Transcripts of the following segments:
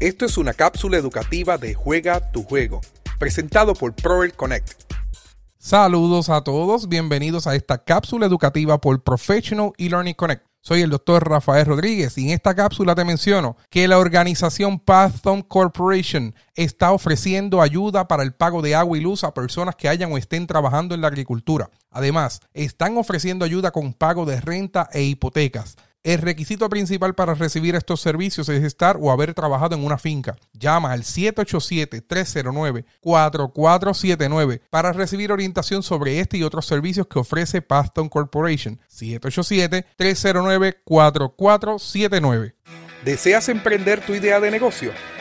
Esto es una cápsula educativa de Juega tu Juego, presentado por Proel Connect. Saludos a todos, bienvenidos a esta cápsula educativa por Professional eLearning Connect. Soy el doctor Rafael Rodríguez y en esta cápsula te menciono que la organización Pathom Corporation está ofreciendo ayuda para el pago de agua y luz a personas que hayan o estén trabajando en la agricultura. Además, están ofreciendo ayuda con pago de renta e hipotecas. El requisito principal para recibir estos servicios es estar o haber trabajado en una finca. Llama al 787-309-4479 para recibir orientación sobre este y otros servicios que ofrece Paston Corporation. 787-309-4479. ¿Deseas emprender tu idea de negocio?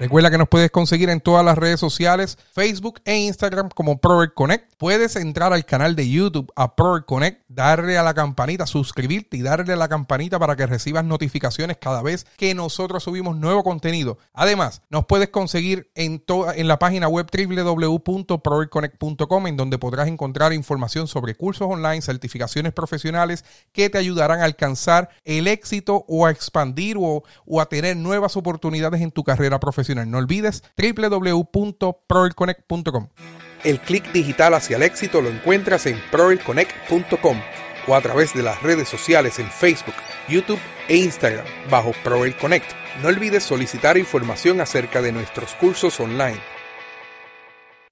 Recuerda que nos puedes conseguir en todas las redes sociales, Facebook e Instagram como Prover Connect. Puedes entrar al canal de YouTube a Prover Connect, darle a la campanita, suscribirte y darle a la campanita para que recibas notificaciones cada vez que nosotros subimos nuevo contenido. Además, nos puedes conseguir en, en la página web www.proverconnect.com en donde podrás encontrar información sobre cursos online, certificaciones profesionales que te ayudarán a alcanzar el éxito o a expandir o a tener nuevas oportunidades en tu carrera profesional no olvides www.proelconnect.com. El clic digital hacia el éxito lo encuentras en proelconnect.com o a través de las redes sociales en Facebook, YouTube e Instagram bajo Proel Connect. No olvides solicitar información acerca de nuestros cursos online